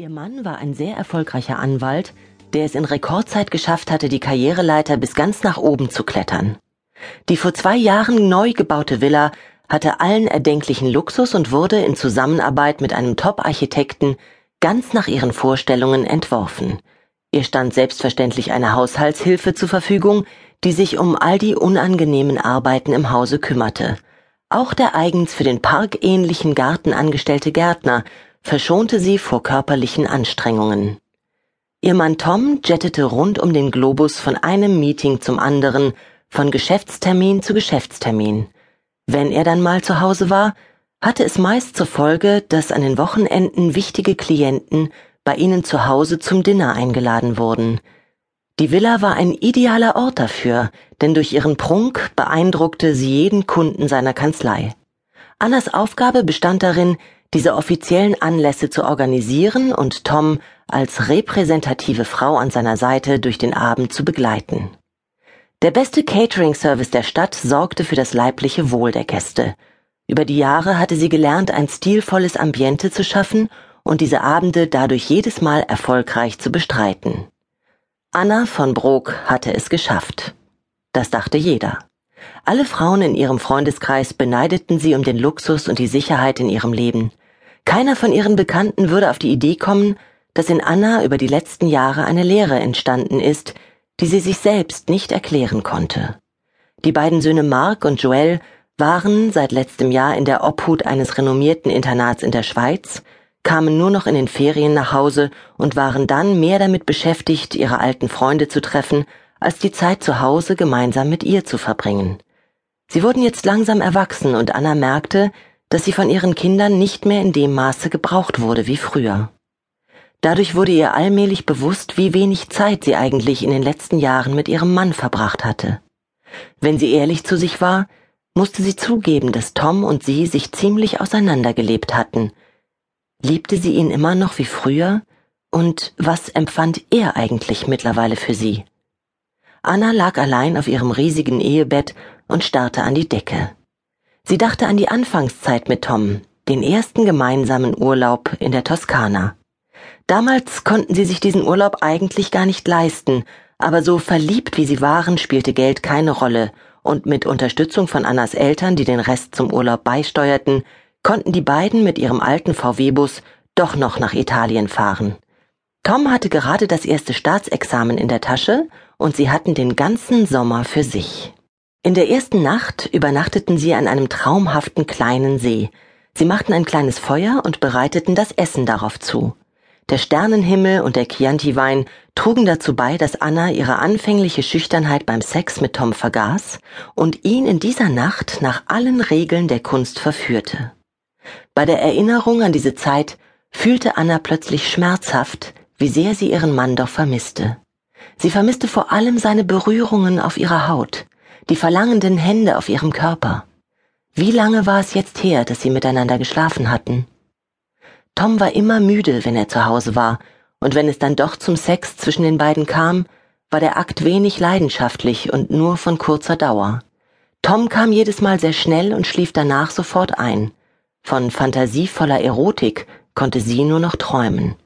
Ihr Mann war ein sehr erfolgreicher Anwalt, der es in Rekordzeit geschafft hatte, die Karriereleiter bis ganz nach oben zu klettern. Die vor zwei Jahren neu gebaute Villa hatte allen erdenklichen Luxus und wurde in Zusammenarbeit mit einem Top-Architekten ganz nach ihren Vorstellungen entworfen. Ihr stand selbstverständlich eine Haushaltshilfe zur Verfügung, die sich um all die unangenehmen Arbeiten im Hause kümmerte. Auch der eigens für den parkähnlichen Garten angestellte Gärtner verschonte sie vor körperlichen Anstrengungen. Ihr Mann Tom jettete rund um den Globus von einem Meeting zum anderen, von Geschäftstermin zu Geschäftstermin. Wenn er dann mal zu Hause war, hatte es meist zur Folge, dass an den Wochenenden wichtige Klienten bei ihnen zu Hause zum Dinner eingeladen wurden. Die Villa war ein idealer Ort dafür, denn durch ihren Prunk beeindruckte sie jeden Kunden seiner Kanzlei. Annas Aufgabe bestand darin, diese offiziellen Anlässe zu organisieren und Tom als repräsentative Frau an seiner Seite durch den Abend zu begleiten. Der beste Catering-Service der Stadt sorgte für das leibliche Wohl der Gäste. Über die Jahre hatte sie gelernt, ein stilvolles Ambiente zu schaffen und diese Abende dadurch jedes Mal erfolgreich zu bestreiten. Anna von Brok hatte es geschafft. Das dachte jeder. Alle Frauen in ihrem Freundeskreis beneideten sie um den Luxus und die Sicherheit in ihrem Leben. Keiner von ihren Bekannten würde auf die Idee kommen, dass in Anna über die letzten Jahre eine Lehre entstanden ist, die sie sich selbst nicht erklären konnte. Die beiden Söhne Mark und Joel waren seit letztem Jahr in der Obhut eines renommierten Internats in der Schweiz, kamen nur noch in den Ferien nach Hause und waren dann mehr damit beschäftigt, ihre alten Freunde zu treffen, als die Zeit zu Hause gemeinsam mit ihr zu verbringen. Sie wurden jetzt langsam erwachsen und Anna merkte, dass sie von ihren Kindern nicht mehr in dem Maße gebraucht wurde wie früher. Dadurch wurde ihr allmählich bewusst, wie wenig Zeit sie eigentlich in den letzten Jahren mit ihrem Mann verbracht hatte. Wenn sie ehrlich zu sich war, musste sie zugeben, dass Tom und sie sich ziemlich auseinandergelebt hatten. Liebte sie ihn immer noch wie früher? Und was empfand er eigentlich mittlerweile für sie? Anna lag allein auf ihrem riesigen Ehebett und starrte an die Decke. Sie dachte an die Anfangszeit mit Tom, den ersten gemeinsamen Urlaub in der Toskana. Damals konnten sie sich diesen Urlaub eigentlich gar nicht leisten, aber so verliebt wie sie waren, spielte Geld keine Rolle, und mit Unterstützung von Annas Eltern, die den Rest zum Urlaub beisteuerten, konnten die beiden mit ihrem alten VW-Bus doch noch nach Italien fahren. Tom hatte gerade das erste Staatsexamen in der Tasche und sie hatten den ganzen Sommer für sich. In der ersten Nacht übernachteten sie an einem traumhaften kleinen See. Sie machten ein kleines Feuer und bereiteten das Essen darauf zu. Der Sternenhimmel und der Chianti-Wein trugen dazu bei, dass Anna ihre anfängliche Schüchternheit beim Sex mit Tom vergaß und ihn in dieser Nacht nach allen Regeln der Kunst verführte. Bei der Erinnerung an diese Zeit fühlte Anna plötzlich schmerzhaft, wie sehr sie ihren Mann doch vermisste. Sie vermisste vor allem seine Berührungen auf ihrer Haut, die verlangenden Hände auf ihrem Körper. Wie lange war es jetzt her, dass sie miteinander geschlafen hatten? Tom war immer müde, wenn er zu Hause war, und wenn es dann doch zum Sex zwischen den beiden kam, war der Akt wenig leidenschaftlich und nur von kurzer Dauer. Tom kam jedes Mal sehr schnell und schlief danach sofort ein. Von fantasievoller Erotik konnte sie nur noch träumen.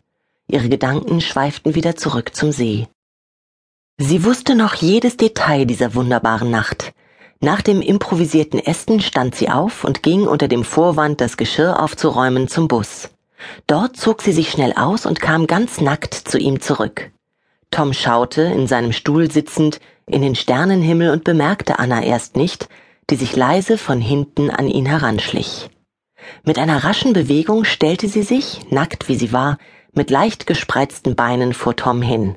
Ihre Gedanken schweiften wieder zurück zum See. Sie wusste noch jedes Detail dieser wunderbaren Nacht. Nach dem improvisierten Essen stand sie auf und ging unter dem Vorwand, das Geschirr aufzuräumen, zum Bus. Dort zog sie sich schnell aus und kam ganz nackt zu ihm zurück. Tom schaute, in seinem Stuhl sitzend, in den Sternenhimmel und bemerkte Anna erst nicht, die sich leise von hinten an ihn heranschlich. Mit einer raschen Bewegung stellte sie sich, nackt wie sie war, mit leicht gespreizten Beinen vor Tom hin,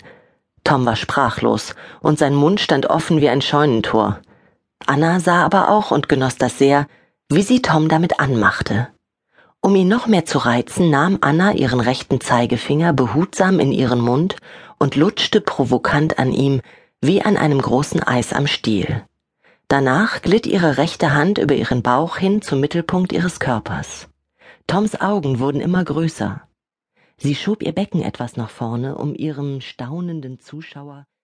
Tom war sprachlos, und sein Mund stand offen wie ein Scheunentor. Anna sah aber auch und genoss das sehr, wie sie Tom damit anmachte. Um ihn noch mehr zu reizen, nahm Anna ihren rechten Zeigefinger behutsam in ihren Mund und lutschte provokant an ihm, wie an einem großen Eis am Stiel. Danach glitt ihre rechte Hand über ihren Bauch hin zum Mittelpunkt ihres Körpers. Toms Augen wurden immer größer. Sie schob ihr Becken etwas nach vorne, um ihrem staunenden Zuschauer